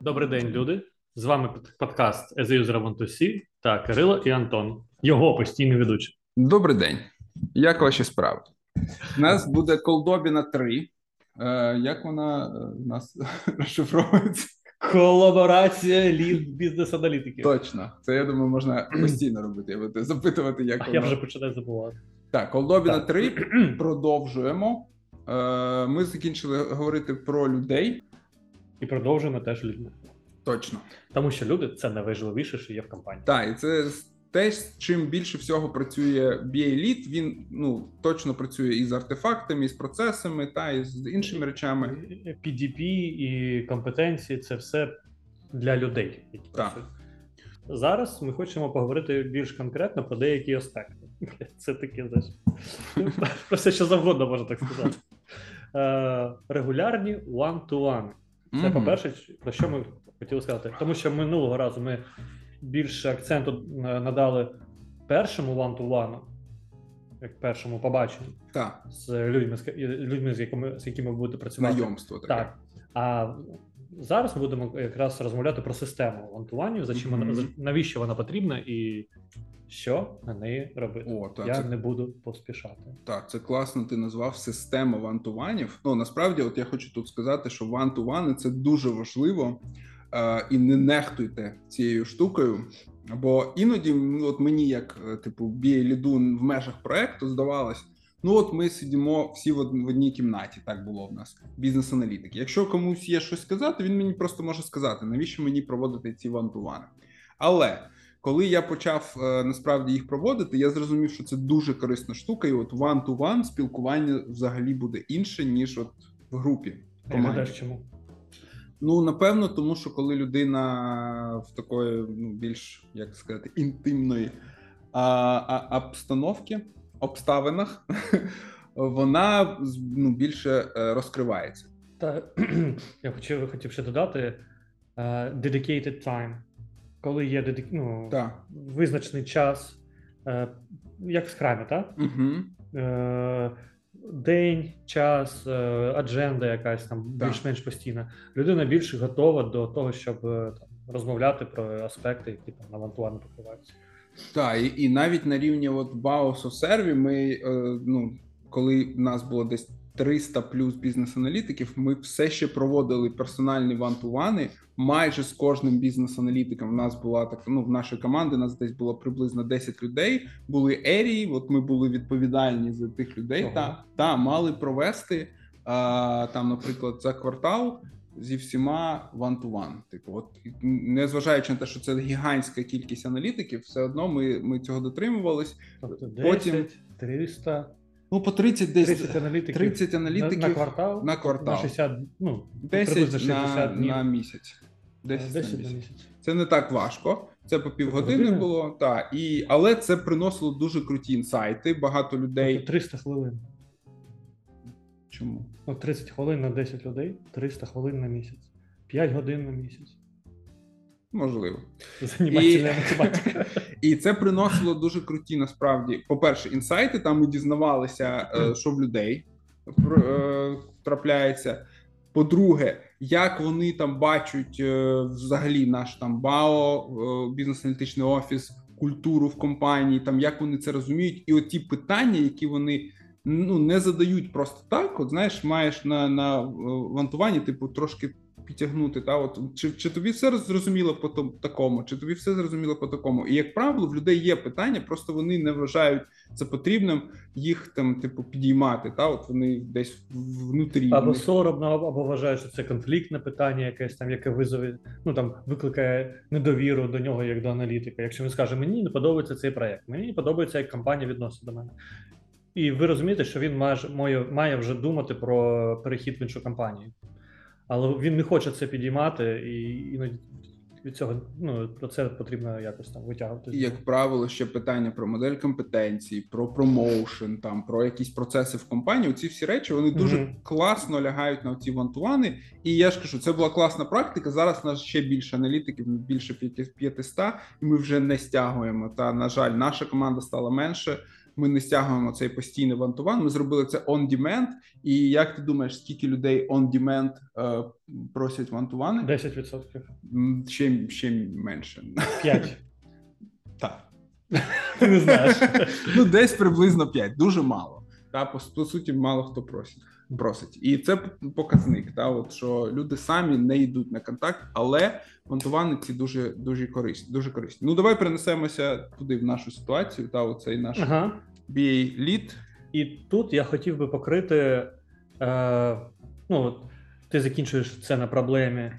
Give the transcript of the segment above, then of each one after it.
Добрий день, люди. З вами під- подкаст As a User Want to See та Кирило і Антон, його постійний ведучий. Добрий день. Як ваші справи? У нас буде колдобіна 3. Е, як вона е, у нас розшифровується? Колаборація лід бізнес-аналітиків. Точно. Це я думаю, можна постійно робити. Я буду запитувати, як А я вже починаю забувати. Так, колдобіна Так. 3. Продовжуємо. Е, ми закінчили говорити про людей. І продовжуємо теж людьми. Точно. Тому що люди це найважливіше, що є в компанії. Так, і це те, з чим більше всього працює BA Lead, він ну точно працює і з артефактами, і з процесами, та і з іншими речами. PDP і компетенції це все для людей, які Так. працюють. Зараз ми хочемо поговорити більш конкретно про деякі аспекти. Це таке, знаєш, про все, що завгодно можна так сказати. Е, Регулярні one-to-one. Це, Мгм. по-перше, про що ми хотіли сказати. Тому що минулого разу ми більше акценту е, надали першому one-to-one, як першому побаченню Так, з людьми, з людьми, з якими, з якими ви будете працювати. знайомство таке. Так. А зараз ми будемо якраз розмовляти про систему вантуванів, за чим вона за- навіщо вона потрібна і що на неї робити. О, так, Я це не буду поспішати. Так, це класно. Ти назвав система вантуванів. Ну насправді, от я хочу тут сказати, що вантувани це дуже важливо, е, і не нехтуйте цією штукою. Бо іноді, ну, от мені, як е, типу, BA ліду в межах проекту, здавалось, ну от ми сидимо всі в одній кімнаті. Так було в нас бізнес-аналітики. Якщо комусь є щось сказати, він мені просто може сказати, навіщо мені проводити ці вантувани. Але коли я почав е, насправді їх проводити, я зрозумів, що це дуже корисна штука, і от one-to-one спілкування взагалі буде інше, ніж от в групі. Команді. чому? Ну напевно, тому що коли людина в такої ну більш як сказати інтимної а, а, обстановки, обставинах, вона ну, більше е, розкривається. Та я хотів, хотів ще додати е, dedicated time. Коли є дедик... ну, Так. визначений час, е, як в скрамі, так? Угу. Е, День, час, адженда якась там Так. більш-менш постійна. Людина більш готова до того, щоб там, розмовляти про аспекти, які там на покриваються. Так, і, і навіть на рівні от Баусу серві ми, е, ну, коли в нас було десь 300 плюс бізнес-аналітиків, ми все ще проводили персональні вантувани майже з кожним бізнес-аналітиком. У нас була так, ну, в нашій команді нас десь було приблизно 10 людей. Були ерії, от ми були відповідальні за тих людей. Ого. Та, та мали провести а, там, наприклад, за квартал. Зі всіма one-to-one. Типу, от незважаючи на те, що це гігантська кількість аналітиків, все одно ми, ми цього дотримувались. Тобто 10, Потім- 300, Ну, по 30 десь 30 аналітиків, 30 аналітиків на квартал, на квартал. на 60, ну, 10 на, 60 днів. на місяць. 10, 10 на на місяць. місяць. Це не так важко. Це по півгодини Півгодини? було. Та, і, але це приносило дуже круті інсайти. Багато людей. Тобто 300 хвилин. Чому? Ну, 30 хвилин на 10 людей, 300 хвилин на місяць, 5 годин на місяць. Можливо. Занімательна математика. І це приносило дуже круті насправді. По-перше, інсайти там ми дізнавалися, е, що в людей е, трапляється. По-друге, як вони там бачать е, взагалі наш там БАО, бізнес-аналітичний офіс, культуру в компанії, там як вони це розуміють, і от ті питання, які вони ну не задають просто так. От знаєш, маєш на, на е, вантуванні, типу, трошки підтягнути. Та от чи, чи тобі все зрозуміло по такому, чи тобі все зрозуміло по такому? І як правило, в людей є питання, просто вони не вважають це потрібним їх там, типу, підіймати. Та от вони десь внутрі Або соромно, або вважають, що це конфліктне питання, якесь там, яке визове, ну там викликає недовіру до нього як до аналітика. Якщо він скаже, мені не подобається цей проект, мені не подобається, як компанія відноситься до мене. І ви розумієте, що він має, має, має вже думати про перехід в іншу компанію. Але він не хоче це підіймати, і іноді від цього ну, про це потрібно якось там витягувати. І, як правило, ще питання про модель компетенцій, про промоушен, там про якісь процеси в компанії. Ці всі речі вони дуже Мгм. класно лягають на ці вантувани. І я ж кажу, це була класна практика. Зараз у нас ще більше аналітиків, більше 500, і ми вже не стягуємо. Та на жаль, наша команда стала менше. Ми не стягуємо цей постійний one-to-one, Ми зробили це on-demand. І як ти думаєш, скільки людей on-demand е, просять one-to-one? 10%. М, Ще, ще менше. 5. Так. Ти не знаєш. Ну, десь приблизно 5, дуже мало. Та, по суті, мало хто просить. Просить. І це показник, та, от, що люди самі не йдуть на контакт, але ці дуже дуже корисні. Дуже корисні. Ну, давай перенесемося туди, в нашу ситуацію, та оцей наш Ага. BA лід. І тут я хотів би покрити. Е, ну, от ти закінчуєш це на проблемі,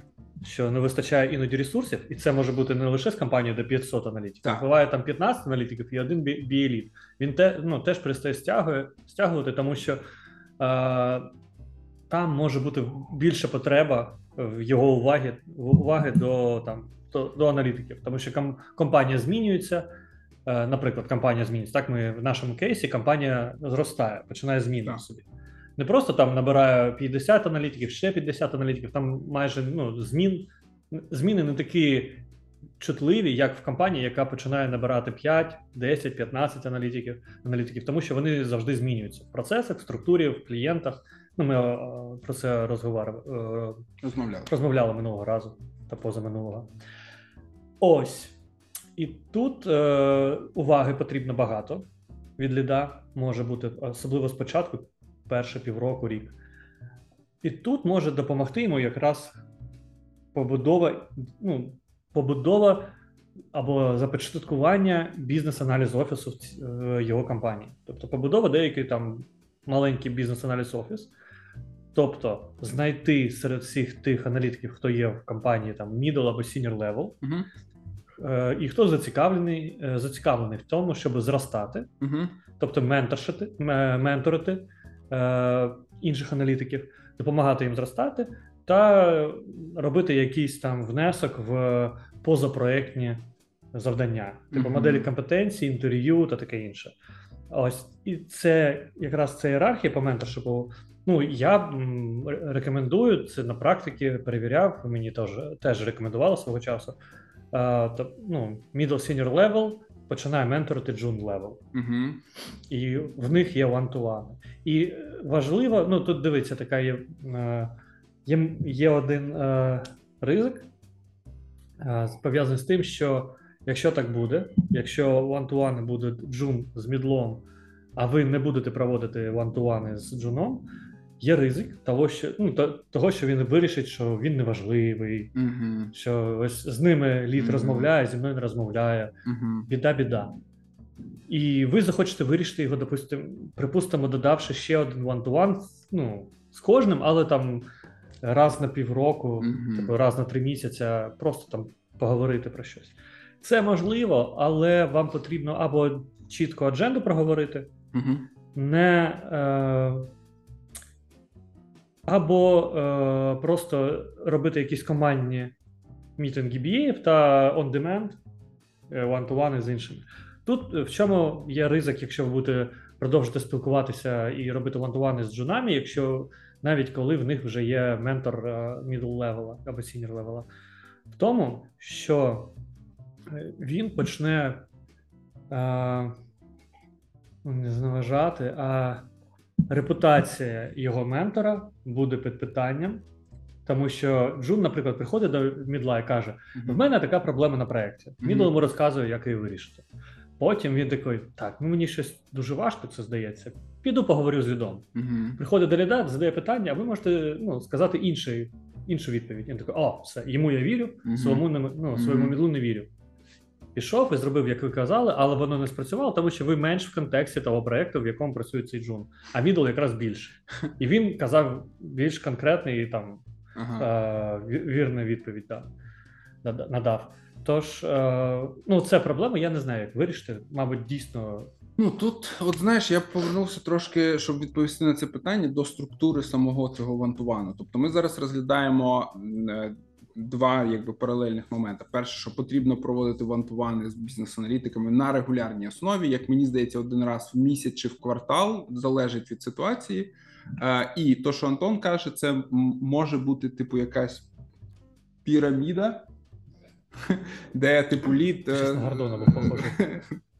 що не вистачає іноді ресурсів, і це може бути не лише з компанією до 500 аналітиків. Так. Буває там 15 аналітиків і один біеліт. Він те, ну, теж перестає стягує, стягувати, тому що там може бути більша потреба в його уваги, уваги до, там, до, до аналітиків, тому що компанія змінюється. Е, Наприклад, компанія змінюється. Так, ми в нашому кейсі компанія зростає, починає зміни собі. Не просто там набирає 50 аналітиків, ще 50 аналітиків, там майже ну, змін, зміни не такі чутливі, як в компанії, яка починає набирати 5, 10, 15 аналітиків, аналітиків, тому що вони завжди змінюються в процесах, в структурі, в клієнтах. Ну, ми е, про це е, Розмовляли. розмовляли минулого разу та позаминулого. Ось. І тут е, уваги потрібно багато від ліда, може бути, особливо спочатку, перше півроку, рік. І тут може допомогти йому якраз побудова, ну, побудова або започаткування бізнес-аналіз офісу в е, його компанії. Тобто побудова деякий там маленький бізнес-аналіз офіс. Тобто знайти серед всіх тих аналітиків, хто є в компанії там middle або senior level, е, і хто зацікавлений, е, зацікавлений в тому, щоб зростати, Угу. тобто менторшити, ме- менторити е, інших аналітиків, допомагати їм зростати та робити якийсь там внесок в позапроектні завдання, типу Мгм. моделі компетенції, інтерв'ю та таке інше. Ось і це якраз ця ієрархія по менторшипу. Ну я рекомендую це на практиці, перевіряв. Мені теж теж рекомендували свого часу. То, ну, middle senior level починає менторити junior level Угу. і в них є one-to-one. І важливо, ну тут дивіться, така є, е, є, є один е, ризик, е, пов'язаний з тим, що якщо так буде, якщо one-to-one буде джун з мідлом, а ви не будете проводити one-to-one з джуном, є ризик того, що ну, то- того, що він вирішить, що він неважливий, Угу. що ось з ними лід Мгм. розмовляє, зі мною не розмовляє Угу. біда, біда. І ви захочете вирішити його, допустимо, припустимо, додавши ще один one-to-one, ну, з кожним, але там раз на півроку, типу раз на три місяця, просто там поговорити про щось. Це можливо, але вам потрібно або чітко адженду проговорити, Угу. не е, або е, просто робити якісь командні мітинги BA та on-demand, е, one-to-one з іншими. Тут е, в чому є ризик, якщо ви будете продовжити спілкуватися і робити one-to-one з джунами, якщо навіть коли в них вже є ментор е, middle level або senior level, в тому, що е, він почне е, ну, не зневажати, а репутація його ментора буде під питанням. Тому що Джун, наприклад, приходить до Мідла і каже: в мене така проблема на проєкті. Мідл йому розказує, як її вирішити. Потім він такий: так, ну мені щось дуже важко, це здається. Піду поговорю з лідом. Угу. Приходить до ліда, задає питання, а ви можете ну, сказати інший, іншу відповідь. Він такий: о, все, йому я вірю, Мгм. своєму не, ну, своєму мідлу не вірю. Пішов і зробив, як ви казали, але воно не спрацювало, тому що ви менш в контексті того проекту, в якому працює цей джун. А мідл якраз більше. І він казав більш конкретний і там Ага. е, вірну відповідь нада- надав. Тож, е, ну, це проблема, я не знаю, як вирішити. Мабуть, дійсно. Ну тут, от знаєш, я повернувся трошки, щоб відповісти на це питання до структури самого цього вантувану. Тобто, ми зараз розглядаємо е, два якби паралельних моменти. Перше, що потрібно проводити вантувани з бізнес-аналітиками на регулярній основі, як мені здається, один раз в місяць чи в квартал залежить від ситуації. Е, І то, що Антон каже, це може бути типу якась піраміда, де типу лід. е, на Гордона похожий.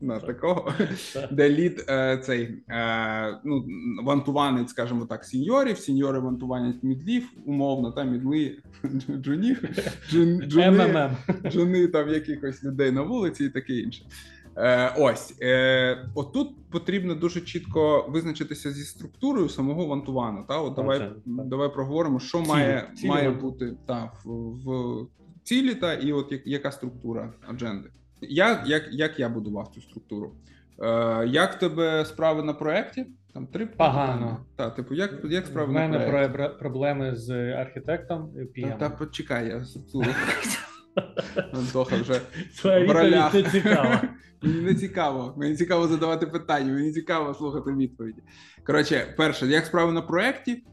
на такого, Так. де лід е, цей е, ну, вантуванець, скажімо так, сіньорів, сіньори вантуванять мідлів, умовно, та мідли джунів, джуни, джуни там якихось людей на вулиці і таке інше. Е, ось е, отут потрібно дуже чітко визначитися зі структурою самого вантувану. Та от давай, так. давай проговоримо, що Цілі, має, цілі має ванту- бути та в, в цілі, та і от як, яка структура адженди. Я як, як я будував цю структуру? Е, як тебе справи на проєкті? Там три Погано. Та, типу, як, як справи на мене проєкті? про- проблеми з архітектом Та, та почекай, я структуру. Антоха вже Твоя в ролях. не цікава. Мені не цікаво. Мені цікаво задавати питання, мені цікаво слухати відповіді. Коротше, перше, як справи на проєкті,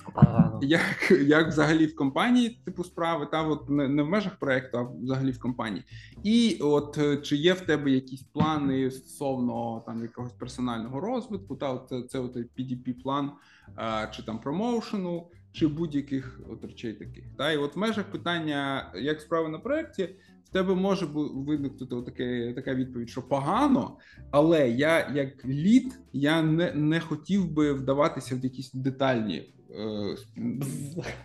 як, як взагалі в компанії, типу, справи, та от не, не в межах проєкту, а взагалі в компанії. І от е, чи є в тебе якісь плани стосовно там якогось персонального розвитку, та от це, це от PDP план, а, чи там промоушену, чи будь-яких от речей таких. Та і от в межах питання, як справи на проєкті, в тебе може виникнути таке така відповідь, що погано, але я як лід, я не, не хотів би вдаватися в якісь детальні. Е,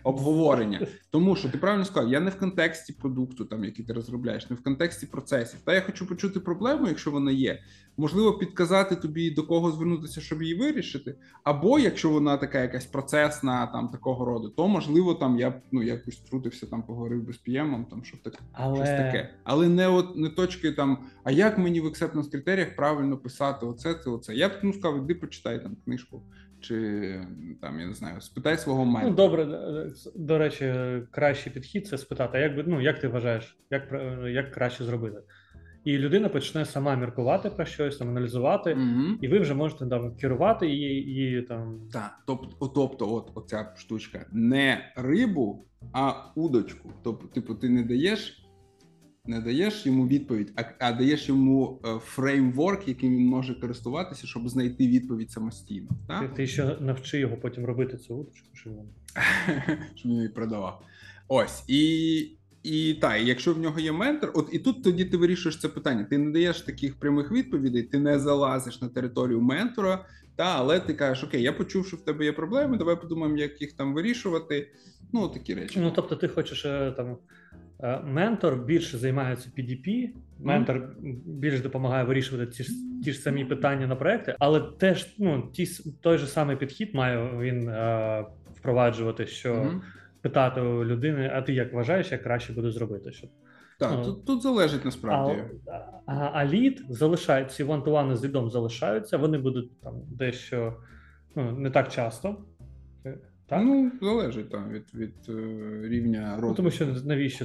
Обговорення, тому що ти правильно сказав, я не в контексті продукту, там який ти розробляєш, не в контексті процесів. Та я хочу почути проблему, якщо вона є. Можливо, підказати тобі до кого звернутися, щоб її вирішити. Або якщо вона така якась процесна, там такого роду, то можливо там я б ну якось трутився, там поговорив би з PM, там щоб так Але щось таке. Але не от не точки там. А як мені в acceptance критеріях правильно писати оце, це, оце? Я б ну сказав, іди почитай там книжку, чи там я не знаю, спитай свого Ну, добре, до речі, кращий підхід це спитати, а як би ну як ти вважаєш, як як краще зробити? І людина почне сама міркувати про щось, там аналізувати, Мгм. і ви вже можете там керувати її і там. Так, тобто, тобто, от оця штучка не рибу, а удочку. Тобто, типу, ти не даєш. Не даєш йому відповідь, а, а даєш йому е, фреймворк, яким він може користуватися, щоб знайти відповідь самостійно. Ти, Так? ти ще навчи його потім робити цю удочку, щоб він щоб він її продавав. Ось і, і та, і якщо в нього є ментор, от і тут тоді ти вирішуєш це питання. Ти не даєш таких прямих відповідей, ти не залазиш на територію ментора, та але ти кажеш: Окей, я почув, що в тебе є проблеми, давай подумаємо, як їх там вирішувати. Ну, такі речі. Ну, тобто, ти хочеш е, там ментор більше займається PDP, ментор більш допомагає вирішувати ті ж ті ж самі питання на проекти, але теж ну ті той же самий підхід має він е, впроваджувати, що Мгм. питати у людини, а ти як вважаєш, як краще буде зробити? Щоб Так, Ну, тут, тут залежить насправді. а, а лід залишають ці вантувани з лідом залишаються. Вони будуть там дещо ну не так часто. Е, Так? Ну, залежить там від, від е, рівня розвитку. Ну, тому що навіщо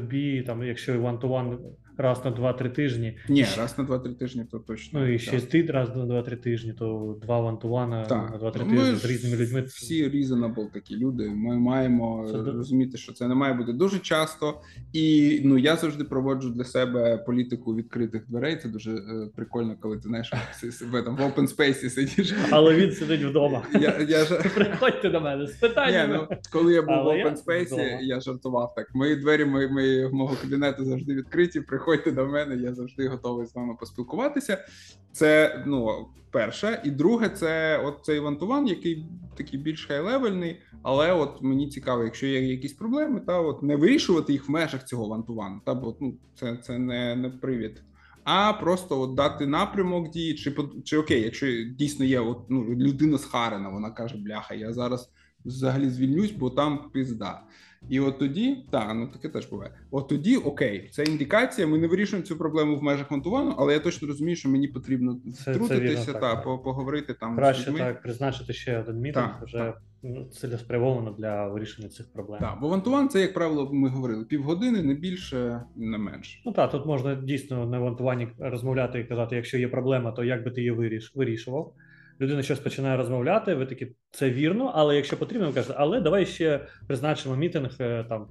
тобі, там, якщо one-to-one раз на 2-3 тижні, Ні, раз на 2-3 тижні, то точно. ну і ще ти раз на 2-3 тижні, то два one-to-one на Так. 2-3 тижні ж з різними людьми. Всі reasonable такі люди. Ми маємо Це розуміти, що це не має бути дуже часто. І ну я завжди проводжу для себе політику відкритих дверей. Це дуже е, прикольно, коли ти знаєш в, там, в open space сидиш. Але він сидить вдома. Я, я ж... Приходьте до мене з Ні, ну, коли я був Але в я open space, вдома. я жартував так. Мої двері мої, мої, мого кабінету завжди відкриті. Приходьте до мене, я завжди готовий з вами поспілкуватися. Це ну перше. І друге, це от цей вантуван, який такий більш хай-левельний, але от мені цікаво, якщо є якісь проблеми, та от не вирішувати їх в межах цього вантувану. Та бо ну це, це не, не привід. А просто от дати напрямок дії, чи чи окей, якщо дійсно є от, ну, людина схарена, вона каже: бляха, я зараз взагалі звільнюсь, бо там пізда. І от тоді, так, ну таке теж буває. От тоді окей, це індикація. Ми не вирішуємо цю проблему в межах монтувану, але я точно розумію, що мені потрібно це втрутитися вірно, та так. по- поговорити там з Краще людьми. так призначити ще один мітинг, Так, вже так. ну, цілеспрямовано для вирішення цих проблем. Так, бо вантуван це, як правило, ми говорили півгодини, не більше, не менше. Ну так, тут можна дійсно на вантуванні розмовляти і казати, якщо є проблема, то як би ти її виріш, вирішував. Людина щось починає розмовляти, ви такі, це вірно, але якщо потрібно, ви кажете, але давай ще призначимо мітинг е, там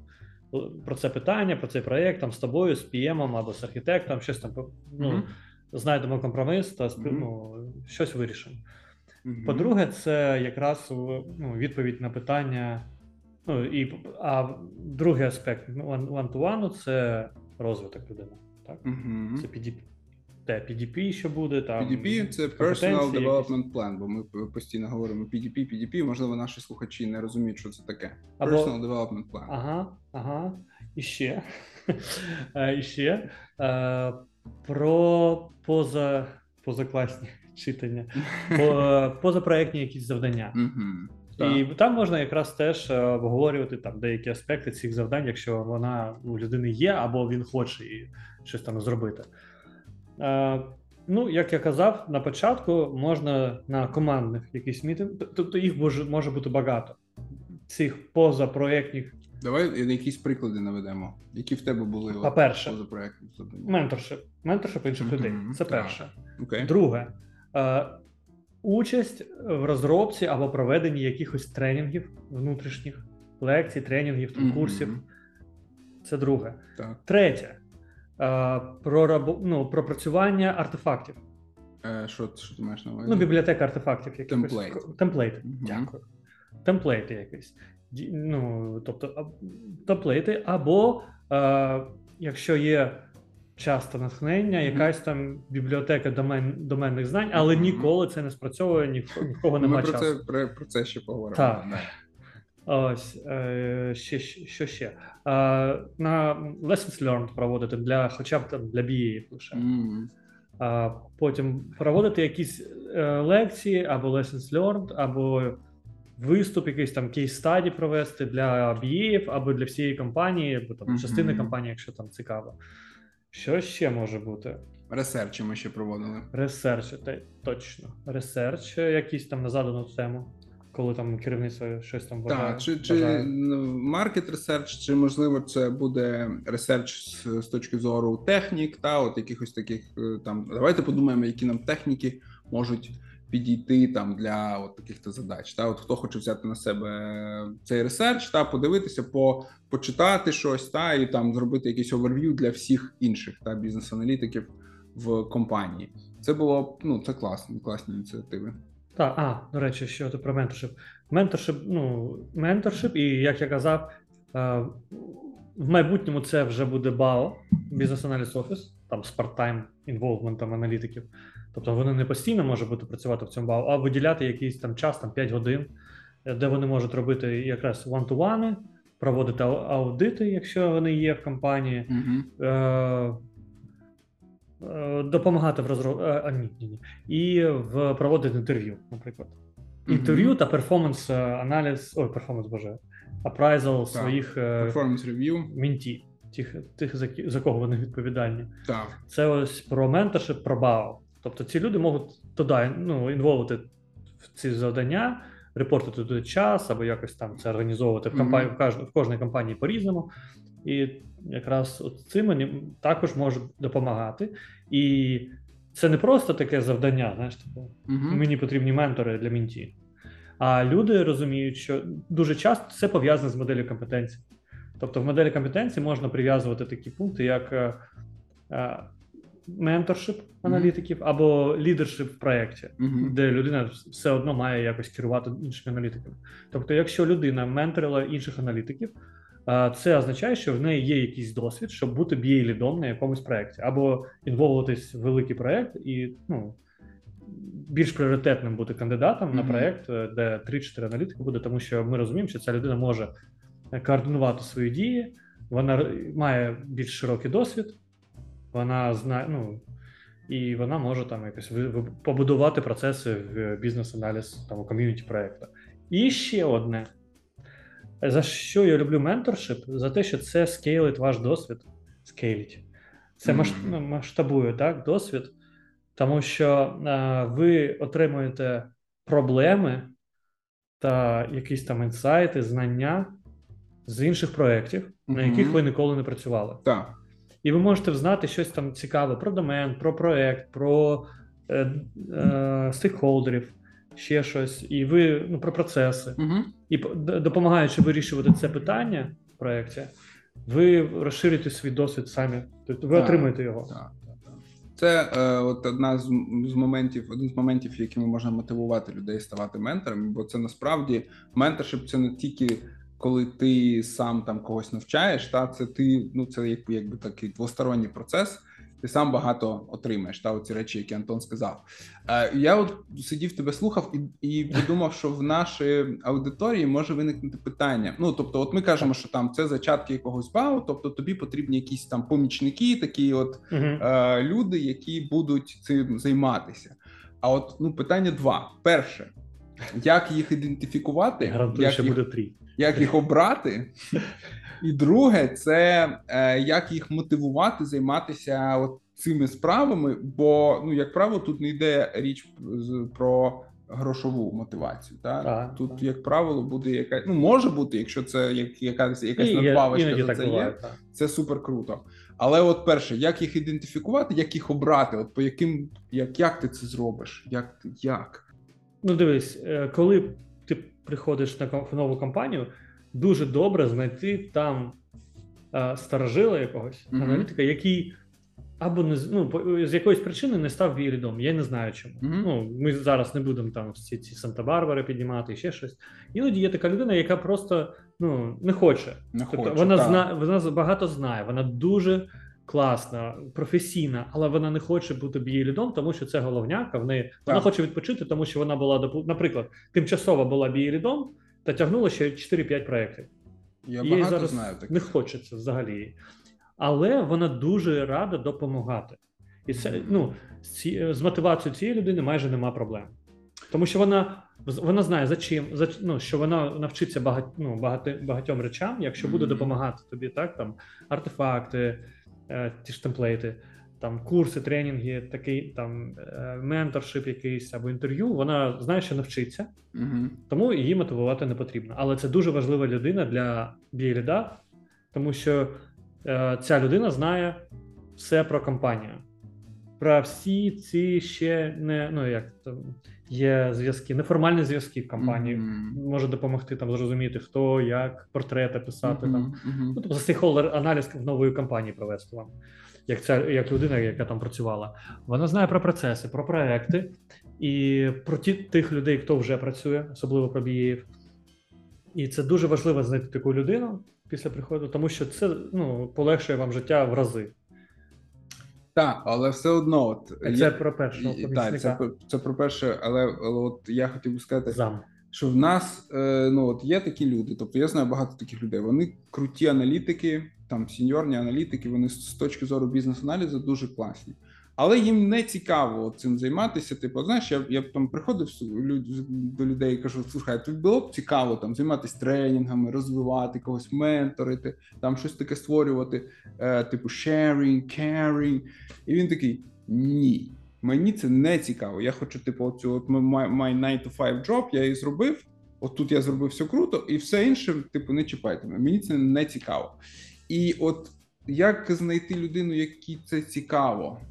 про це питання, про цей проєкт там з тобою, з PM або з архітектом, щось там ну, Мгм. знайдемо компроміс та ну, щось вирішимо. Мгм. По-друге, це якраз ну, відповідь на питання. Ну і а другий аспект one- one-to-one – це розвиток людини. Так? Це піді... Те PDP, що буде там. PDP – це Personal якісь. Development Plan, бо ми постійно говоримо PDP, PDP, можливо, наші слухачі не розуміють, що це таке. Або- Personal Development Plan. Ага, ага. І ще. Е, І ще. Е, Про поза, позакласні читання. По, позапроектні якісь завдання. І там можна якраз теж е, обговорювати там деякі аспекти цих завдань, якщо вона у людини є, або він хоче і щось там зробити. Е, ну, як я казав, на початку можна на командних якісь мітинг, тобто їх може, може бути багато. Цих позапроектних Давай якісь приклади наведемо. Які в тебе були По-перше, позапроектні завдання? менторшип. Менторшип інших Мгм, людей. Це так. перше. Окей. Друге, е, участь в розробці або проведенні якихось тренінгів внутрішніх, лекцій, тренінгів, там, Мгм. курсів. Це друге. Так. Третє. Е, Про рабо- ну, пропрацювання артефактів. Е, Що, що ти маєш на увазі? Ну, бібліотека артефактів. якихось. Темплейт. Мгм. Дякую. Темплейти якісь. Ну, тобто, темплейти, або е, якщо є часто натхнення, якась там бібліотека домен, доменних знань, але ніколи це не спрацьовує, ні, в- ні в кого Ми немає про часу. це, про, про це ще поговоримо. Так. Ось е, ще, що ще? Е, на lessons learned проводити для хоча б там для BA лише. А потім проводити якісь е, лекції або lessons learned, або виступ, якийсь там case study провести для BA, або для всієї компанії, або там Мгм. частини компанії, якщо там цікаво. Що ще може бути? Ресерчі ми ще проводили. Ресерч, те- точно. Ресерч, якийсь там на задану тему, коли там керівництво щось там вважає. Так, чи, чи market research, чи можливо це буде research з, з точки зору технік, та от якихось таких е, там. Давайте подумаємо, які нам техніки можуть підійти там для от таких то задач. Та от хто хоче взяти на себе цей research, та подивитися, попочитати щось, та і там зробити якийсь overview для всіх інших та бізнес-аналітиків в компанії. Це було ну це класно, класні ініціативи. Так, а, до речі, що ти про менторшип. Менторшип, ну, менторшип, і як я казав, е, в майбутньому це вже буде Business Analysis Office, там з part-time інволвментом аналітиків. Тобто вони не постійно можуть бути працювати в цьому BAO, а виділяти якийсь там час, там 5 годин, е, де вони можуть робити якраз one-to-one, проводити аудити, якщо вони є в компанії. Е, допомагати в розробці. А, ні, ні, ні. І в проводити інтерв'ю, наприклад. Інтерв'ю та перформанс е, аналіз, ой, перформанс боже, апрайзал своїх е, Перформанс рев'ю. мінті, тих, тих за, за кого вони відповідальні. Так. Це ось про менторшип, про БАО. Тобто ці люди можуть туди ну, інволвити в ці завдання, репортити туди час або якось там це організовувати в компанії, в, кожній, в кожній компанії по-різному. І якраз от цим також можуть допомагати. І це не просто таке завдання, знаєш, типу, Угу. мені потрібні ментори для мінті. А люди розуміють, що дуже часто це пов'язане з моделлю компетенцій. Тобто в моделі компетенцій можна прив'язувати такі пункти, як е, е, менторшип аналітиків або лідершип в проєкті, Угу. де людина все одно має якось керувати іншими аналітиками. Тобто, якщо людина менторила інших аналітиків, це означає, що в неї є якийсь досвід, щоб бути BA-лідом на якомусь проєкті, або інволвуватись в великий проєкт і ну, більш пріоритетним бути кандидатом на проєкт, е, де 3-4 аналітики буде, тому що ми розуміємо, що ця людина може е, координувати свої дії, вона має більш широкий досвід, вона знає, ну. І вона може там якось побудувати процеси в бізнес-аналіз там у ком'юніті проекту. І ще одне. За що я люблю менторшип? За те, що це скейлить ваш досвід. Скейлить. Це ну, масштабує так, досвід, тому що е, ви отримуєте проблеми та якісь там інсайти, знання з інших проєктів, на яких ви ніколи не працювали. Так. І ви можете взнати щось там цікаве про домен, про проект, про е, е, стейкхолдерів, ще щось, і ви ну, про процеси. Угу. І допомагаючи вирішувати це питання в проєкті, ви розширюєте свій досвід самі. Тобто ви Так, отримуєте його. Так. Це е, от одна з, з моментів, один з моментів, якими можна мотивувати людей ставати менторами, бо це насправді менторшип це не тільки коли ти сам там когось навчаєш, та це ти, ну це якби, якби такий двосторонній процес. Ти сам багато отримаєш. Та оці речі, які Антон сказав. Е, Я от сидів тебе слухав і і подумав, що в нашій аудиторії може виникнути питання. Ну тобто, от ми кажемо, що там це зачатки якогось бау, тобто тобі потрібні якісь там помічники, такі от Угу. е, люди, які будуть цим займатися. А от ну питання два: перше, як їх ідентифікувати, Гарантую, як що їх, буде три. Як їх обрати. І друге, це е, як їх мотивувати займатися от цими справами. Бо, ну, як правило, тут не йде річ про грошову мотивацію. Та? Так, тут, так. як правило, буде яка ну може бути, якщо це як, якась, якась є- надбавочка за це є, буває. Так. це супер круто. Але от перше, як їх ідентифікувати, як їх обрати? От по яким, як, як ти це зробиш? Як як? Ну, дивись, е, коли ти приходиш на в нову компанію, дуже добре знайти там е, старожила якогось Мгм. аналітика, який або не ну, з якоїсь причини не став вірідом. Я не знаю чому. Мгм. Ну, ми зараз не будемо там всі ці Санта-Барбари піднімати і ще щось. Іноді є така людина, яка просто ну, не хоче. Не Тобто хочу, вона так. зна, вона багато знає, вона дуже класна, професійна, але вона не хоче бути бієлідом, тому що це головняка. В неї вона Так. хоче відпочити, тому що вона була наприклад, тимчасово була бієлідом та тягнула ще 4-5 проєктів. Я Їй багато зараз знаю таких. не хочеться взагалі. Але вона дуже рада допомагати. І це ну, з, ці, з мотивацією цієї людини майже нема проблем. Тому що вона, вона знає, за чим, за, ну, що вона навчиться багать, ну, багати, багатьом речам, якщо буде Мгм. допомагати тобі, так, там, артефакти, ті ж темплейти, там, курси, тренінги, такий там е, менторшип якийсь або інтерв'ю, вона знає, що навчиться, Угу. тому її мотивувати не потрібно. Але це дуже важлива людина для бієліда, тому що е, ця людина знає все про компанію. Про всі ці ще не ну як там є зв'язки, неформальні зв'язки в компанії. Може допомогти там зрозуміти, хто як портрети писати там. Ну, тобто стейкхолдер аналіз в нової компанії провести вам, як ця як людина, яка там працювала. Вона знає про процеси, про проекти і про ті тих людей, хто вже працює, особливо про BA. І це дуже важливо знайти таку людину після приходу, тому що це ну, полегшує вам життя в рази. Так, але все одно, от Це я- про першого помічника. так, це, це про перше, але, але от я хотів би сказати, Зам. що в нас е, ну от є такі люди, тобто я знаю багато таких людей. Вони круті аналітики, там сіньорні аналітики, вони з з точки зору бізнес-аналізу дуже класні. Але їм не цікаво цим займатися. Типу, знаєш, я, я там приходив до людей і кажу: слухай, тобі було б цікаво там займатися тренінгами, розвивати когось, менторити, там щось таке створювати, е, типу sharing, caring. І він такий: ні. Мені це не цікаво. Я хочу, типу, оцю от my, my 9 to 5 job, я її зробив. От тут я зробив все круто, і все інше, типу, не чіпайте. Мені це не цікаво. І от як знайти людину, якій це цікаво?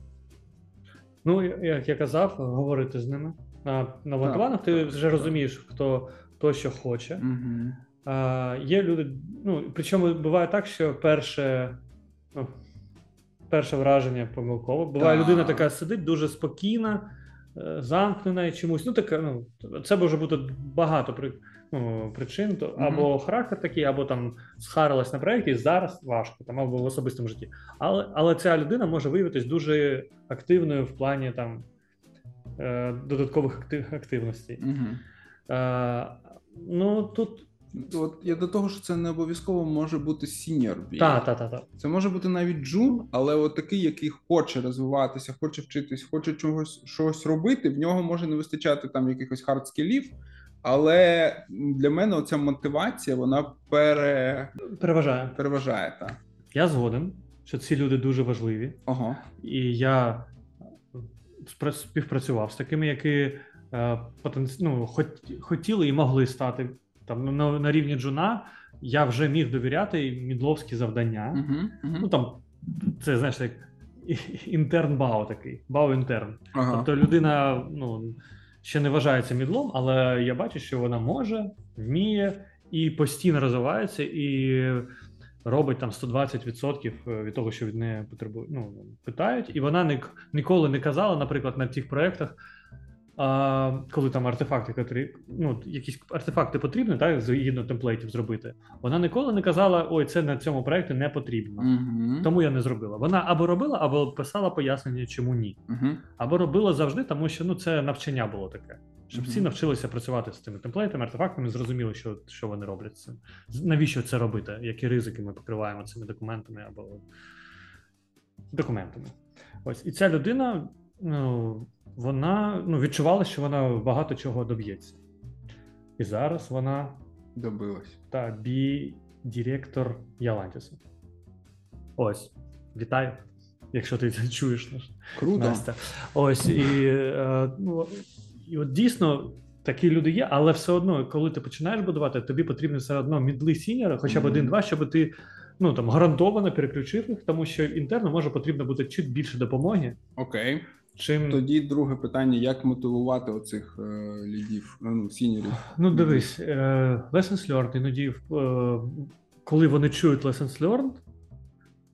Ну, як я казав, говорити з ними. На, на one ти вже так. розумієш, хто, хто що хоче. Угу. А, є люди, ну причому буває так, що перше, ну, перше враження помилково. Буває Так. людина така сидить дуже спокійна, е, замкнена і чомусь. Ну, така, ну, це може бути багато ну, причин. То, або характер такий, або там схарилась на проєкті, і зараз важко, там, або в особистому житті. Але, але ця людина може виявитись дуже активною в плані там, е, додаткових актив, активностей. Угу. Е, ну, тут. От я до того, що це не обов'язково може бути senior BA. Так, так, так, так. Це може бути навіть джун, але от такий, який хоче розвиватися, хоче вчитись, хоче чогось щось робити. В нього може не вистачати там якихось hard skill -ів, але для мене оця мотивація вона пере... Переважає. переважає. Та. Я згоден, що ці люди дуже важливі, Ого. і я співпрацював з такими, які е, потенці... ну, хот- хотіли і могли стати там на, на рівні джуна. Я вже міг довіряти мідловські завдання. Угу, угу. Ну там це знаєш, як інтерн бау такий, бау інтерн. Ага. Тобто людина ну, ще не вважається мідлом, але я бачу, що вона може, вміє і постійно розвивається, і робить там 120% від того, що від неї потребують, ну, питають. І вона ні, ніколи не казала, наприклад, на цих проєктах. А, коли там артефакти, котрі, ну, якісь артефакти потрібні, так, згідно темплейтів зробити, вона ніколи не казала: ой, це на цьому проєкті не потрібно. Угу. Тому я не зробила. Вона або робила, або писала пояснення, чому ні. Угу. Або робила завжди, тому що ну, це навчання було таке. Щоб всі навчилися працювати з цими темплейтами, артефактами, зрозуміли, що, що вони роблять з цим. Навіщо це робити? Які ризики ми покриваємо цими документами або документами. Ось. І ця людина, ну, вона ну, відчувала, що вона багато чого доб'ється. І зараз вона Добилась. та бі директор Ялантіса. Ось. Вітаю, якщо ти це чуєш. Наш. Круто. Настя. Ось і, е, ну, і от дійсно такі люди є, але все одно, коли ти починаєш будувати, тобі потрібно все одно мідли сіньора, хоча б Мгм. один-два, щоб ти ну там гарантовано переключив їх, тому що інтерно може потрібно бути чуть більше допомоги, Окей. Чим Тоді друге питання: як мотивувати оцих е, лідів, е, ну, сіньорів? ну дивись, е, lessons learned, іноді е, коли вони чують lessons learned,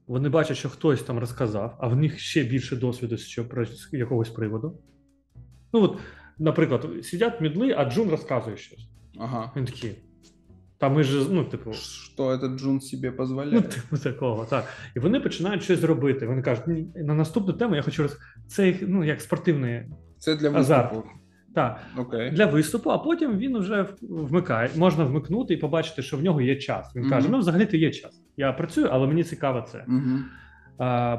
вони бачать, що хтось там розказав, а в них ще більше досвіду що про якогось приводу. Ну от, наприклад, сидять мідли, а Джун розказує щось. Ага. Він такий. Та ми ж, ну, типу, Що этот Джун собі ну, типу такого, так. І вони починають щось робити. Вони кажуть, на наступну тему я хочу роз... Це їх, ну, як спортивний Це для Азарт. виступу. так, okay. для виступу, а потім він вже вмикає. Можна вмикнути і побачити, що в нього є час. Він Мгм. каже: ну, взагалі-то є час. Я працюю, але мені цікаво це. Угу.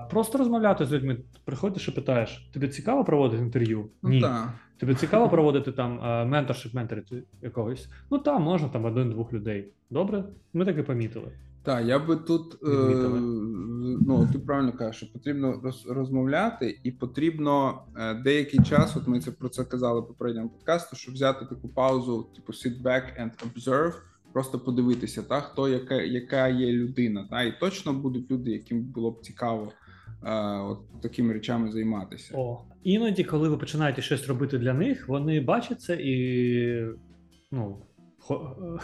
Просто розмовляти з людьми. Приходиш і питаєш: тобі цікаво проводити інтерв'ю? Ну, Ні. так. Тобі цікаво проводити там менторшип, менторити якогось? Ну там можна там один-двох людей. Добре, ми так і помітили. Так, я би тут е, ну ти правильно кажеш, що потрібно роз, розмовляти, і потрібно е, деякий час. От ми це про це казали попередньому подкасту, щоб взяти таку паузу, типу sit back and observe, просто подивитися, та хто яка, яка є людина, та і точно будуть люди, яким було б цікаво е, от такими речами займатися. О, іноді, коли ви починаєте щось робити для них, вони бачать це і ну, хо-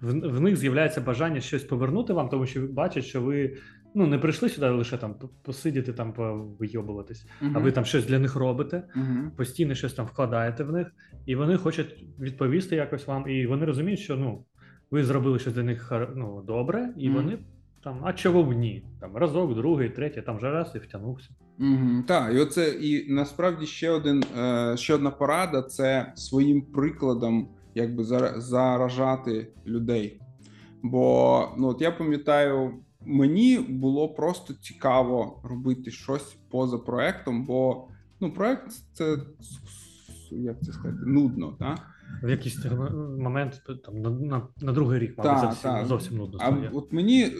в, в них з'являється бажання щось повернути вам, тому що бачать, що ви ну, не прийшли сюди лише там посидіти, там повийобуватись, а ви там щось для них робите, Угу. постійно щось там вкладаєте в них, і вони хочуть відповісти якось вам, і вони розуміють, що ну, ви зробили щось для них ну, добре, і Мгм. вони там, а чого б ні? Там разок, другий, третій, там вже раз і втягнувся. Угу, так, і оце і насправді ще один е, ще одна порада це своїм прикладом, якби зара- заражати людей. Бо ну от я пам'ятаю, мені було просто цікаво робити щось поза проектом, бо ну проект це як це сказати, нудно, так? В якийсь момент там на, на, на другий рік, мабуть, Та, зовсім, та. зовсім нудно А от мені е,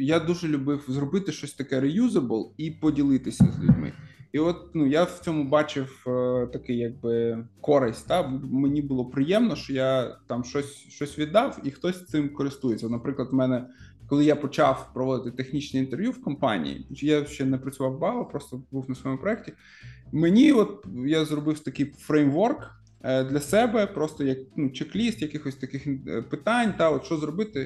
я дуже любив зробити щось таке reusable і поділитися з людьми. І от ну я в цьому бачив е, такий, якби користь. Та мені було приємно, що я там щось щось віддав, і хтось цим користується. Наприклад, в мене, коли я почав проводити технічне інтерв'ю в компанії, я ще не працював багато, просто був на своєму проєкті. Мені, от я зробив такий фреймворк для себе, просто як ну, чек-ліст якихось таких е, питань, та от що зробити.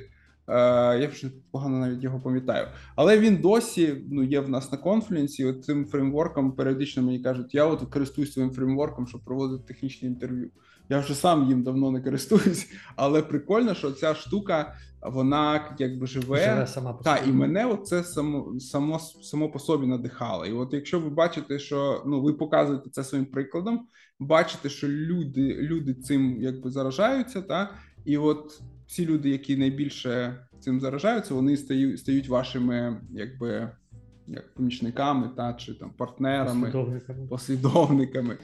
Е, Я вже погано навіть його пам'ятаю. Але він досі ну, є в нас на конфлюенсі. От цим фреймворком періодично мені кажуть, я от користуюсь своїм фреймворком, щоб проводити технічні інтерв'ю. Я вже сам їм давно не користуюсь, але прикольно, що ця штука вона якби живе. Живе сама по собі. і мене оце само, само, само по собі надихало. І от якщо ви бачите, що ну ви показуєте це своїм прикладом, бачите, що люди, люди цим якби заражаються, та і от ці люди, які найбільше цим заражаються, вони стають стають вашими, якби як помічниками, та чи там партнерами Послідовниками. послідовниками.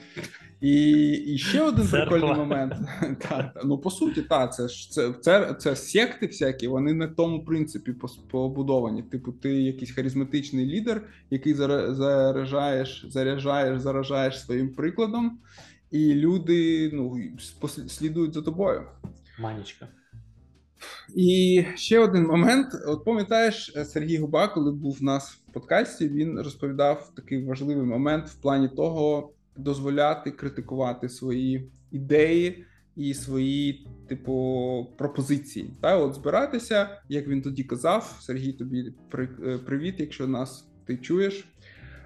І, і ще один Церква. прикольний момент. та, та, ну, по суті, так, це ж це, це, це секти всякі, вони на тому принципі побудовані. Типу, ти якийсь харизматичний лідер, який заряджаєш, заряджаєш, заражаєш своїм прикладом, і люди ну, слідують за тобою. Манічка. І ще один момент. От пам'ятаєш, е, Сергій Губа, коли був в нас в подкасті, він розповідав такий важливий момент в плані того, дозволяти критикувати свої ідеї і свої, типу, пропозиції. Та от збиратися, як він тоді казав, Сергій, тобі е, привіт, якщо нас ти чуєш.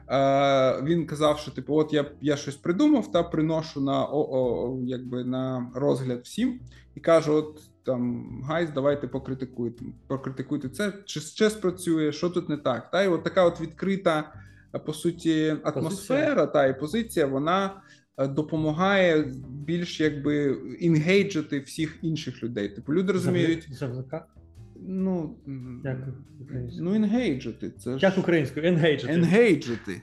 Е, він казав, що типу, от я я щось придумав та приношу на о, о, якби на розгляд всім і кажу: от там гайз, давайте покритикуйте, покритикуйте це, чи ще спрацює, що тут не так. Та і от така от відкрита по суті атмосфера позиція. та і позиція, вона е, допомагає більш якби інгейджити всіх інших людей. Типу люди розуміють. Завлика? Ну, Як ну, енгейджити. Це Як українською? Енгейджити. Енгейджити.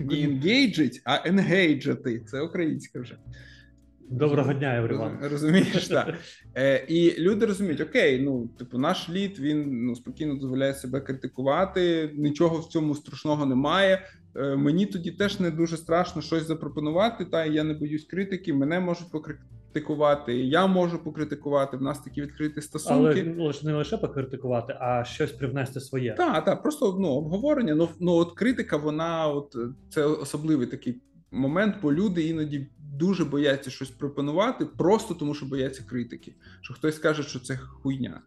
Не енгейджить, а енгейджити. Це українська вже. Доброго дня, Евріван. Розумієш, так. Е, І люди розуміють, окей, ну, типу, наш лід він ну, спокійно дозволяє себе критикувати, нічого в цьому страшного немає. Е, Мені тоді теж не дуже страшно щось запропонувати, та я не боюсь критики, мене можуть покритикувати, я можу покритикувати. В нас такі відкриті стосунки. Але не лише покритикувати, а щось привнести своє. Так, так, просто ну, обговорення. Ну, ну от критика, вона от це особливий такий момент, бо люди іноді дуже бояться щось пропонувати, просто тому що бояться критики. Що хтось скаже, що це хуйня.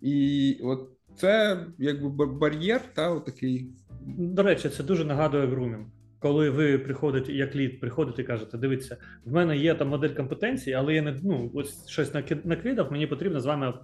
І от це якби бар'єр, та от такий. До речі, це дуже нагадує грумінг. Коли ви приходите, як лід, приходите і кажете, дивіться, в мене є там модель компетенції, але я не ну ось щось накидав, мені потрібно з вами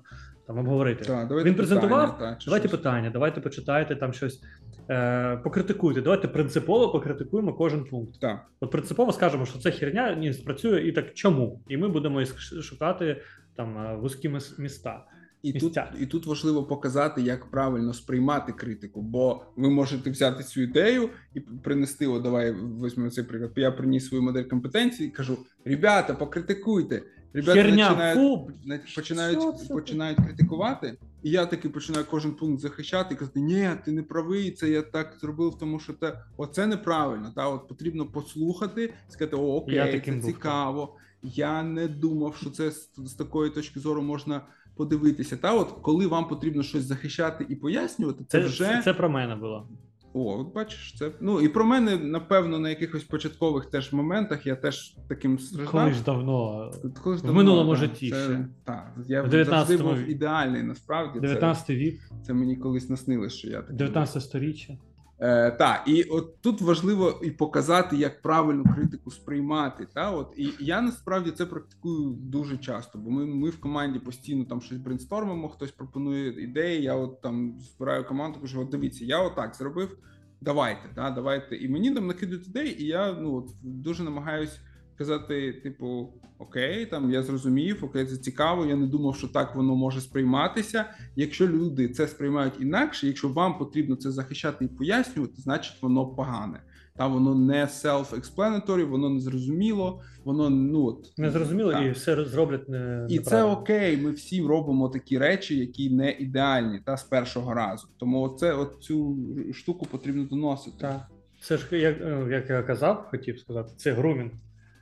там обговорити. Так, Він презентував. Питання, та, давайте щось. питання, давайте почитайте там щось, е, покритикуйте. Давайте принципово покритикуємо кожен пункт. Так. От принципово скажемо, що це херня не спрацює, і так чому? І ми будемо шукати там е, вузькі міста. І тут і тут важливо показати, як правильно сприймати критику, бо ви можете взяти цю ідею і принести. О, давай візьмемо цей приклад. Я приніс свою модель компетенції і кажу: ребята, покритикуйте. Ребята Херня, починають фу, починають починають критикувати, і я таки починаю кожен пункт захищати і казати: Ні, ти не правий, це я так зробив, тому що те оце неправильно. Та от потрібно послухати, сказати: О, окей, це цікаво. Я не думав, що це з, з такої точки зору можна подивитися. Та от коли вам потрібно щось захищати і пояснювати, це, це вже це, це про мене було. О, от бачиш, це ну і про мене напевно на якихось початкових теж моментах я теж таким страждав. Колись давно Колись в минулому так, житті. Це, ще. Так, я завжди був ідеальний. Насправді 19 вік. Це мені колись наснилось, що я так 19 сторіччя. Е, Так, і от тут важливо і показати, як правильно критику сприймати. Та от і я насправді це практикую дуже часто, бо ми ми в команді постійно там щось брейнстормимо, хтось пропонує ідеї. Я от там збираю команду, кажу: от дивіться, я отак зробив. Давайте, да, давайте. І мені там накидують ідеї, і я ну от дуже намагаюсь казати, типу, окей, там я зрозумів, окей, це цікаво. Я не думав, що так воно може сприйматися. Якщо люди це сприймають інакше, якщо вам потрібно це захищати і пояснювати, значить воно погане. Та воно не self-explanatory, воно не зрозуміло, воно ну от не зрозуміло і все зроблять не і це окей. Ми всі робимо такі речі, які не ідеальні, та з першого разу. Тому це от цю штуку потрібно доносити. Так. Це ж як е, як я казав, хотів сказати, це грумінг.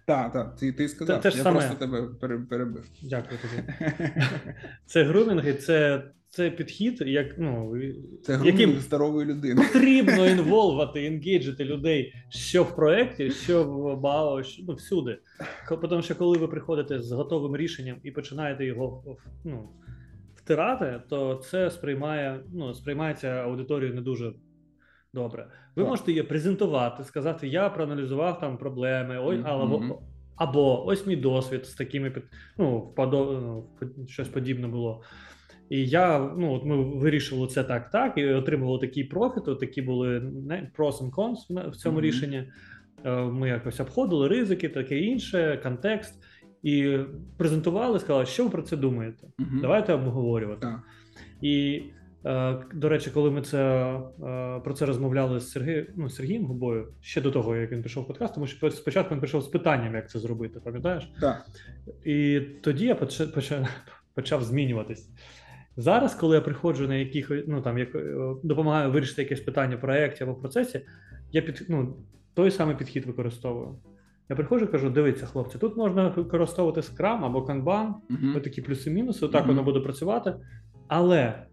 Так, так, ти ти сказав. Це, це я саме... просто тебе перебив. Дякую тобі. Це грумінг, і це це підхід, як ну це яким здорової людини. Потрібно інволвати, інгейджити людей, що в проєкті, що в БАО, що ну, всюди. Тому що коли ви приходите з готовим рішенням і починаєте його ну, втирати, то це сприймає, ну, сприймається аудиторією не дуже добре. Ви так. можете її презентувати, сказати: Я проаналізував там проблеми, ой, mm-hmm. або, або ось мій досвід з такими ну, подо, ну, щось подібне було. І я ну от ми вирішили це так, так і отримували такий профіт. Такі були pros and cons в цьому mm-hmm. рішенні. Е, ми якось обходили ризики, таке інше, контекст, і презентували, сказали, що ви про це думаєте. Mm-hmm. Давайте обговорювати. Yeah. І до речі, коли ми це е, про це розмовляли з Сергієм ну, Сергієм Губою ще до того, як він пішов в подкаст, тому що спочатку він прийшов з питанням, як це зробити, пам'ятаєш? Так. І тоді я почав, почав змінюватись. Зараз, коли я приходжу на яких ну там як е, допомагаю вирішити якесь питання в проєкті або в процесі, я під ну, той самий підхід використовую. Я приходжу і кажу: дивіться, хлопці, тут можна використовувати Scrum або Kanban, uh-huh. такі плюси-мінуси, отак uh-huh. воно буде працювати. Але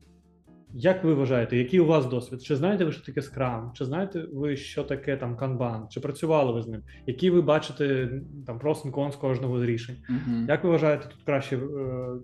як ви вважаєте, який у вас досвід? Чи знаєте ви, що таке Scrum? Чи знаєте ви, що таке там Kanban? Чи працювали ви з ним? Які ви бачите там просто кон з кожного з рішень? Uh-huh. Як ви вважаєте, тут краще е,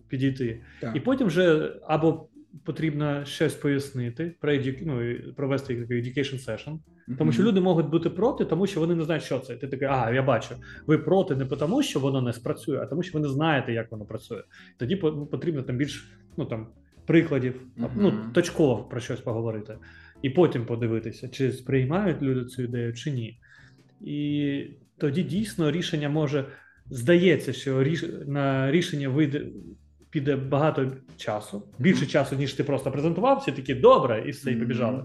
підійти? Так. І потім вже або потрібно щось пояснити, про edu- ну, провести такий education session. Тому що люди можуть бути проти, тому що вони не знають, що це. Ти такий, а я бачу. Ви проти не тому, що воно не спрацює, а тому, що ви не знаєте, як воно працює. Тоді ну, потрібно там більш ну там прикладів, Мгм. ну точково про щось поговорити, і потім подивитися, чи сприймають люди цю ідею, чи ні. І тоді дійсно рішення може здається, що ріш... на рішення вийде. Піде багато часу, більше часу, ніж ти просто презентував, всі такі добре, і все, і побіжали.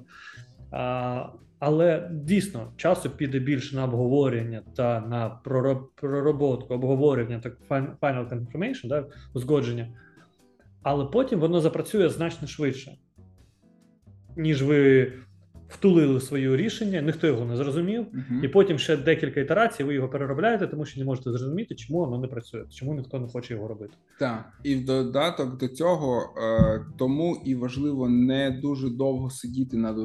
А, але дійсно часу піде більше на обговорення та на проро- пророботку, обговорення так fin- final confirmation, да, узгодження. Але потім воно запрацює значно швидше, ніж ви втулили своє рішення, ніхто його не зрозумів, Мгм. і потім ще декілька ітерацій ви його переробляєте, тому що не можете зрозуміти, чому воно не працює, чому ніхто не хоче його робити. Так, і в додаток до цього, е, тому і важливо не дуже довго сидіти над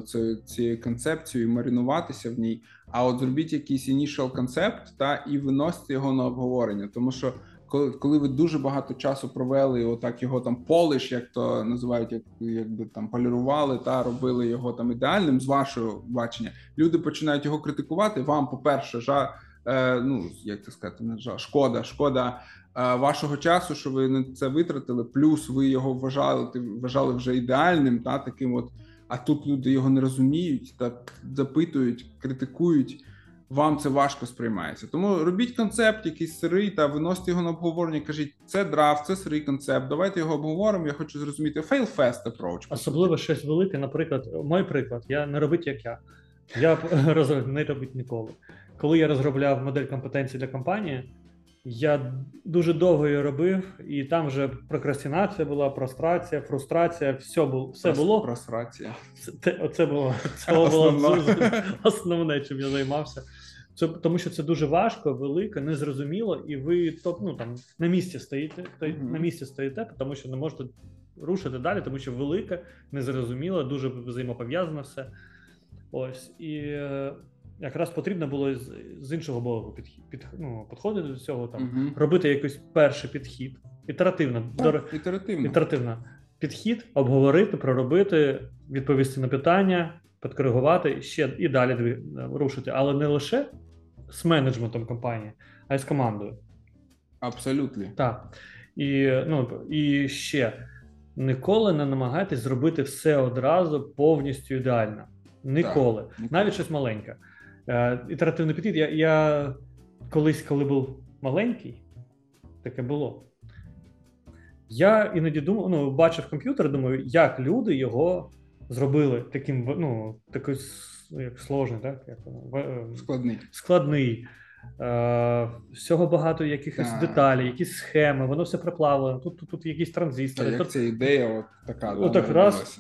цією концепцією, маринуватися в ній. А от зробіть якийсь initial концепт та і виносите його на обговорення. Тому що коли, коли ви дуже багато часу провели, отак його там полиш, як то називають, як якби там полірували та робили його там ідеальним з вашого бачення, люди починають його критикувати. Вам, по-перше, жа, е, ну як це сказати, не жа, шкода, шкода е, вашого часу, що ви на це витратили. Плюс ви його вважали, ти вважали вже ідеальним, та таким от. А тут люди його не розуміють та запитують, критикують. Вам це важко сприймається. Тому робіть концепт, якийсь сирий, та виносите його на обговорення. Кажіть, це драфт, це сирий концепт. Давайте його обговоримо. Я хочу зрозуміти. Fail fast approach. Особливо щось велике, наприклад, мій приклад, я не робить як я. Я роз- не робить ніколи. Коли я розробляв модель компетенцій для компанії, я дуже довго її робив, і там вже прокрастинація була, прострація, фрустрація, все було, все було. Просрація. Це, це, оце було, це було основне, чим я займався. Це, тому що це дуже важко, велике, незрозуміло, і ви топ, ну, там, на місці стоїте, то- Мгм. на місці стоїте, тому що не можете рушити далі, тому що велике, незрозуміло, дуже взаємопов'язано все. Ось. І е, якраз потрібно було з, з іншого боку підхід, під, ну, підходити до цього, там, Мгм. робити якийсь перший підхід. Ітеративно, Так, ітеративно. Ітеративно. Підхід, обговорити, проробити, відповісти на питання, підкоригувати ще і далі рушити, але не лише з менеджментом компанії, а й з командою. Абсолютно. Так. І, ну, і ще ніколи не намагайтесь зробити все одразу повністю ідеально. Ніколи. ніколи. Навіть щось маленьке. Е, ітеративний підхід. Я, я колись, коли був маленький, таке було. Я іноді думав, ну, бачив комп'ютер, думаю, як люди його зробили таким, ну, ну, як сложний, так? Як, е, Складний. складний. Е, всього багато якихось Так. деталей, якісь схеми, воно все приплавлено. Тут, тут, тут якісь транзистори. як Тут, ця ідея, от така. Ну, так раз.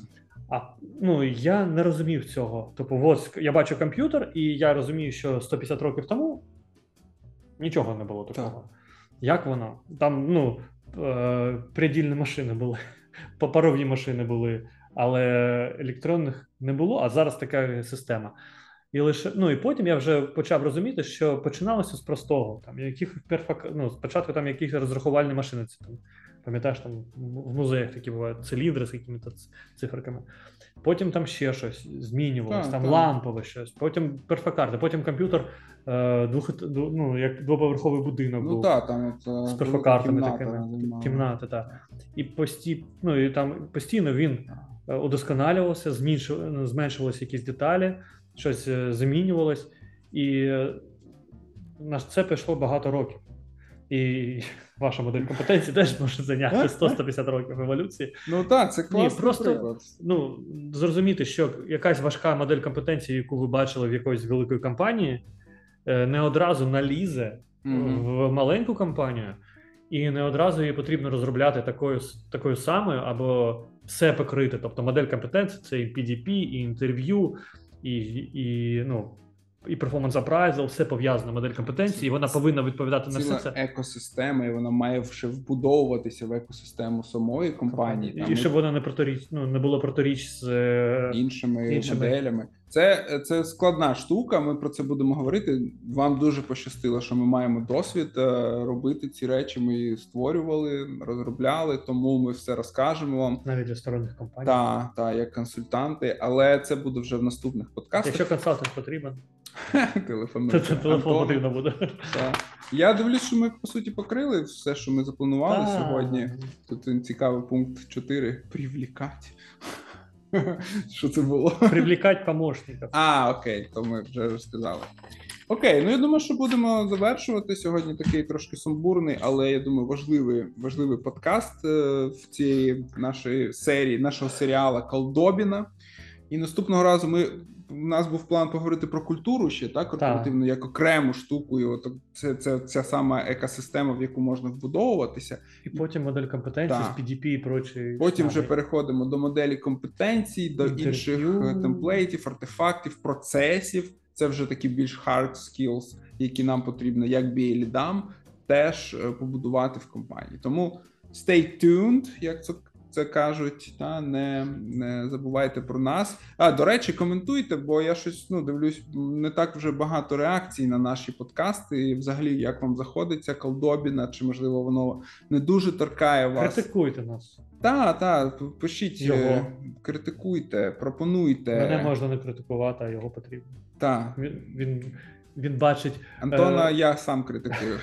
а, ну, я не розумів цього. Тобто, от я бачу комп'ютер, і я розумію, що 150 років тому нічого не було такого. Як воно? Там, ну, е, придільні машини були, паперові машини були, але електронних не було, а зараз така система. І лише ну і потім я вже почав розуміти, що починалося з простого. Там яких перфак... ну, спочатку там якісь розрахувальні машини. Це там пам'ятаєш, там в музеях такі бувають циліндри з якими-то циферками. Потім там ще щось змінювалося, там так. лампове щось, потім перфокарти, потім комп'ютер е, двох, ну, як двоповерховий будинок Ну був так, там от, е, з перфокартами кімната такими. Кімнати, так. І пості... ну, і там постійно він удосконалювався, зменшив... ну, зменшувалися якісь деталі, щось е, замінювалось, і е, на це пішло багато років. І ваша модель компетенції теж може зайняти 100-150 років еволюції. Ну так, це класний просто- Ну, зрозуміти, що якась важка модель компетенції, яку ви бачили в якоїсь великої компанії, е, не одразу налізе Мгм. в маленьку компанію, і не одразу її потрібно розробляти такою, такою самою або все покрити. Тобто модель компетенції це і PDP, і інтерв'ю, і, і, ну, і performance appraisal, все пов'язано модель компетенції, і вона повинна відповідати на все це. екосистема, і вона має ще вбудовуватися в екосистему самої компанії, там, і щоб вона не проторіч, ну, не було протиріч з іншими, іншими. моделями. Це, це складна штука. Ми про це будемо говорити. Вам дуже пощастило, що ми маємо досвід е, робити ці речі. Ми створювали, розробляли, тому ми все розкажемо вам. Навіть для сторонніх компаній. Та, та, як консультанти, але це буде вже в наступних подкастах. Якщо консалтинг потрібен, Телефон це телефон потрібно буде. Так. Я дивлюсь, що ми по суті покрили все, що ми запланували сьогодні. Тут цікавий пункт 4. Привлікати. Що це було? Привлікати помощників. А, окей, то ми вже розказали. Окей, ну я думаю, що будемо завершувати. Сьогодні такий трошки сумбурний, але я думаю, важливий важливий подкаст е, в цій нашій серії, нашого серіала Колдобіна. І наступного разу ми. У нас був план поговорити про культуру ще так корпоративну, як окрему штуку. І от це, це ця сама екосистема, в яку можна вбудовуватися. І потім модель компетенції Так. з PDP і прочі. Потім вже переходимо до моделі компетенцій, до Інтерв'ю. інших е, темплейтів, артефактів, процесів. Це вже такі більш hard skills, які нам потрібно, як BA-лідам, теж е, побудувати в компанії. Тому stay tuned, як це, це кажуть, та не, не забувайте про нас. А до речі, коментуйте, бо я щось ну дивлюсь, не так вже багато реакцій на наші подкасти. І взагалі, як вам заходить ця колдобіна, чи можливо воно не дуже торкає вас. Критикуйте нас. Та, та, пишіть, Його. е, критикуйте, пропонуйте. Мене можна не критикувати, а його потрібно. Та. Він, він, він бачить Антона Е. я сам критикую.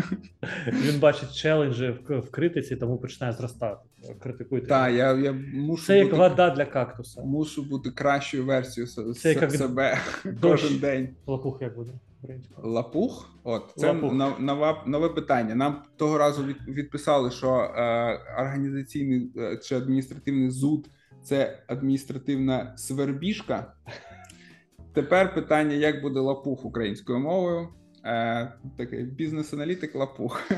він бачить челенджі в, в критиці, тому починає зростати. Критикуйте. Та, я, я мушу, Це як бути, вода для кактуса. мушу бути кращою версією Це с- як себе дощ. кожен день. Лопух як буде. Лапух? От, це Лапух. нова, нове питання. Нам того разу від, відписали, що е, організаційний е, чи адміністративний зуд це адміністративна свербіжка. Тепер питання: як буде лапух українською мовою? Е, такий бізнес-аналітик лапух.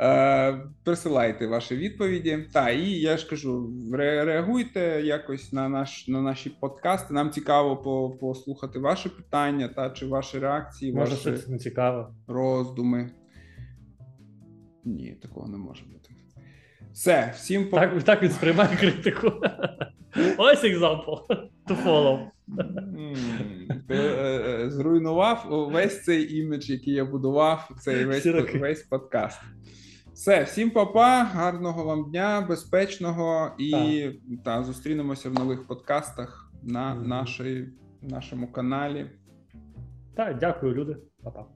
Е, присилайте ваші відповіді. Та і я ж кажу, ре- реагуйте якось на наш на наші подкасти. Нам цікаво по- послухати ваші питання та чи ваші реакції, Може, ваші не цікаво. роздуми. Ні, такого не може бути. Все, всім по... Так, так він сприймає критику. Ось екзампл. To follow. Ти, е, е, зруйнував весь цей імідж, який я будував, цей весь, весь подкаст. Все, всім папа, гарного вам дня, безпечного і та, зустрінемося в нових подкастах на Мгм. нашій, нашому каналі. Так, дякую, люди. Па-па.